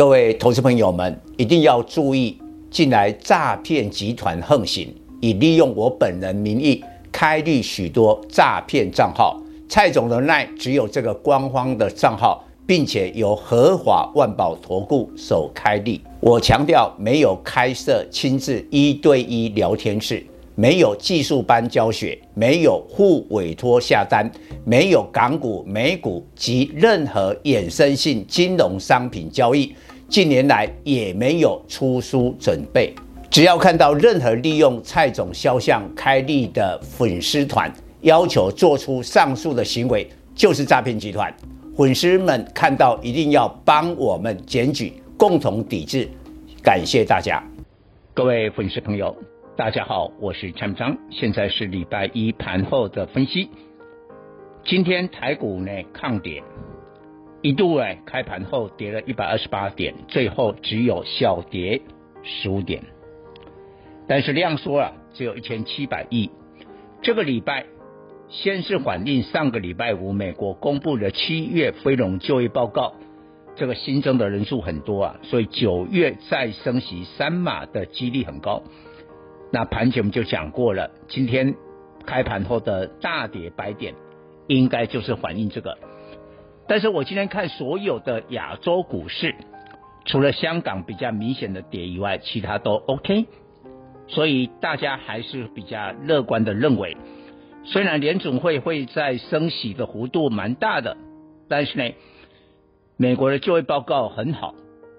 各位投资朋友们一定要注意，近来诈骗集团横行，以利用我本人名义开立许多诈骗账号。蔡总的 LINE 只有这个官方的账号，并且由合法万宝投顾所开立。我强调，没有开设亲自一对一聊天室。没有技术班教学，没有互委托下单，没有港股、美股及任何衍生性金融商品交易。近年来也没有出书准备。只要看到任何利用蔡总肖像开立的粉丝团，要求做出上述的行为，就是诈骗集团。粉丝们看到一定要帮我们检举，共同抵制。感谢大家，各位粉丝朋友。大家好，我是陈章，现在是礼拜一盘后的分析。今天台股呢抗跌，一度哎开盘后跌了一百二十八点，最后只有小跌十五点，但是量缩啊，只有一千七百亿。这个礼拜先是反映上个礼拜五美国公布的七月非农就业报告，这个新增的人数很多啊，所以九月再升息三码的几率很高。那盘前我们就讲过了，今天开盘后的大跌百点，应该就是反映这个。但是我今天看所有的亚洲股市，除了香港比较明显的跌以外，其他都 OK。所以大家还是比较乐观的认为，虽然联总会会在升息的幅度蛮大的，但是呢，美国的就业报告很好，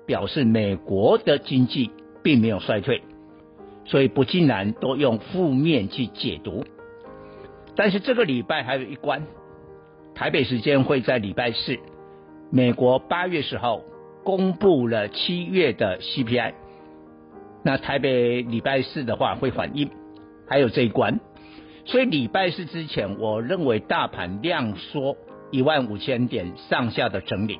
表示美国的经济并没有衰退。所以不尽然都用负面去解读，但是这个礼拜还有一关，台北时间会在礼拜四，美国八月十号公布了七月的 CPI，那台北礼拜四的话会反映，还有这一关，所以礼拜四之前，我认为大盘量缩一万五千点上下的整理，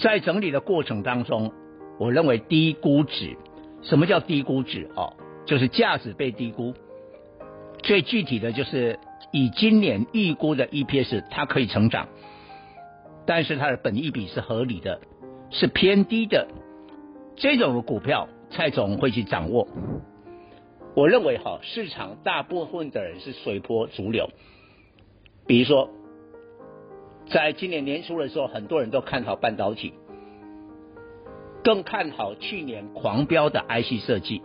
在整理的过程当中，我认为低估值。什么叫低估值？哦，就是价值被低估。最具体的就是以今年预估的 EPS，它可以成长，但是它的本益比是合理的，是偏低的。这种股票，蔡总会去掌握。我认为哈，市场大部分的人是随波逐流。比如说，在今年年初的时候，很多人都看好半导体。更看好去年狂飙的 IC 设计，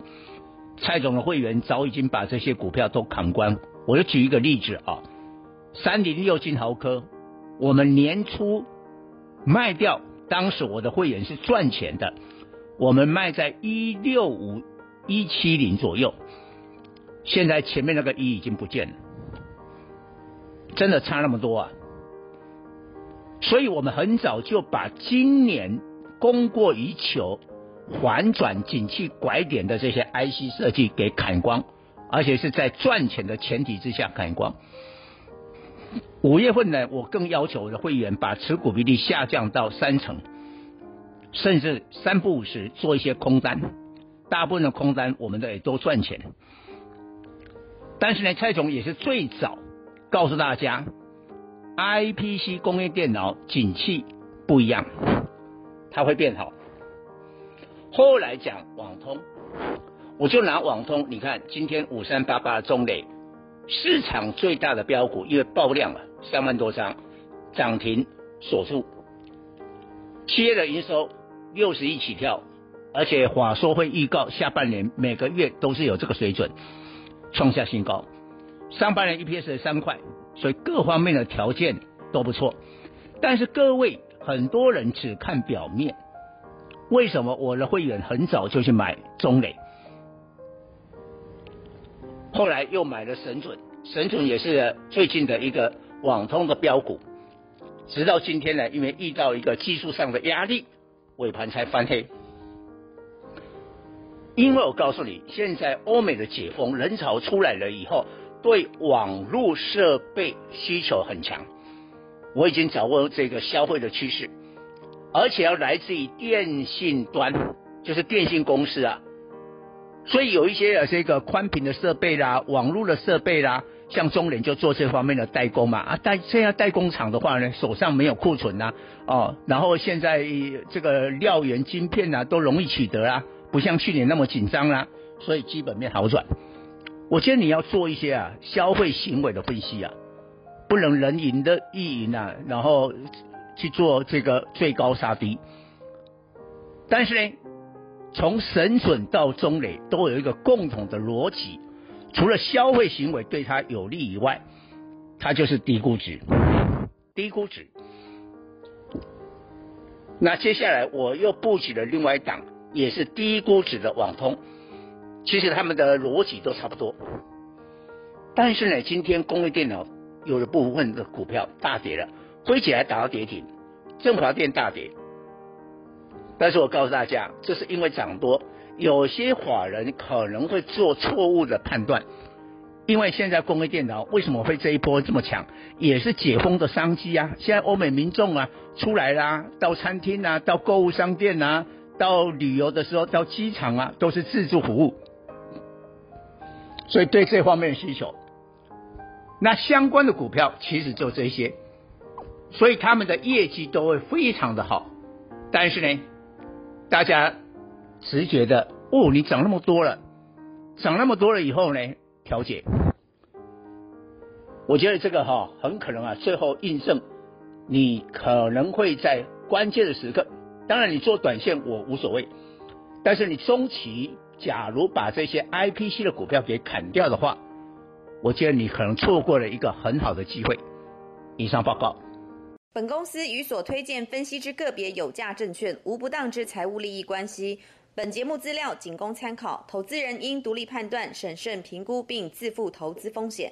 蔡总的会员早已经把这些股票都砍光。我就举一个例子啊，三零六金豪科，我们年初卖掉，当时我的会员是赚钱的，我们卖在一六五一七零左右，现在前面那个一已经不见了，真的差那么多啊！所以我们很早就把今年。供过于求、反转景气拐点的这些 IC 设计给砍光，而且是在赚钱的前提之下砍光。五月份呢，我更要求我的会员把持股比例下降到三成，甚至三不五十做一些空单。大部分的空单我们都也都赚钱。但是呢，蔡总也是最早告诉大家，IPC 工业电脑景气不一样。它会变好。后来讲网通，我就拿网通，你看今天五三八八中磊，市场最大的标股，因为爆量了三万多张，涨停锁住。企业的营收六十亿起跳，而且华硕会预告下半年每个月都是有这个水准，创下新高。上半年 EPS 三块，所以各方面的条件都不错。但是各位。很多人只看表面，为什么我的会员很早就去买中磊，后来又买了神准，神准也是最近的一个网通的标股，直到今天呢，因为遇到一个技术上的压力，尾盘才翻黑。因为我告诉你，现在欧美的解封人潮出来了以后，对网络设备需求很强。我已经掌握这个消费的趋势，而且要来自于电信端，就是电信公司啊。所以有一些这个宽频的设备啦、网络的设备啦，像中联就做这方面的代工嘛，啊代现在代工厂的话呢，手上没有库存呐、啊，哦，然后现在这个料源晶片呐、啊、都容易取得啊，不像去年那么紧张啦，所以基本面好转。我觉得你要做一些啊消费行为的分析啊，不能人云的亦云啊，然后去做这个最高杀低。但是呢，从神准到中磊都有一个共同的逻辑，除了消费行为对它有利以外，它就是低估值，低估值。那接下来我又布局了另外一档，也是低估值的网通。其实他们的逻辑都差不多，但是呢，今天工业电脑有的部分的股票大跌了，辉捷还打到跌停，振华电大跌。但是我告诉大家，这是因为涨多，有些法人可能会做错误的判断，因为现在工业电脑为什么会这一波这么强，也是解封的商机啊。现在欧美民众啊出来啦，到餐厅啊，到购物商店啊，到旅游的时候，到机场啊，都是自助服务。所以对这方面的需求，那相关的股票其实就这些，所以他们的业绩都会非常的好。但是呢，大家直觉的哦，你涨那么多了，涨那么多了以后呢，调节。我觉得这个哈很可能啊，最后印证你可能会在关键的时刻，当然你做短线我无所谓，但是你中期。假如把这些 IPC 的股票给砍掉的话，我觉得你可能错过了一个很好的机会。以上报告。本公司与所推荐分析之个别有价证券无不当之财务利益关系。本节目资料仅供参考，投资人应独立判断、审慎评估并自负投资风险。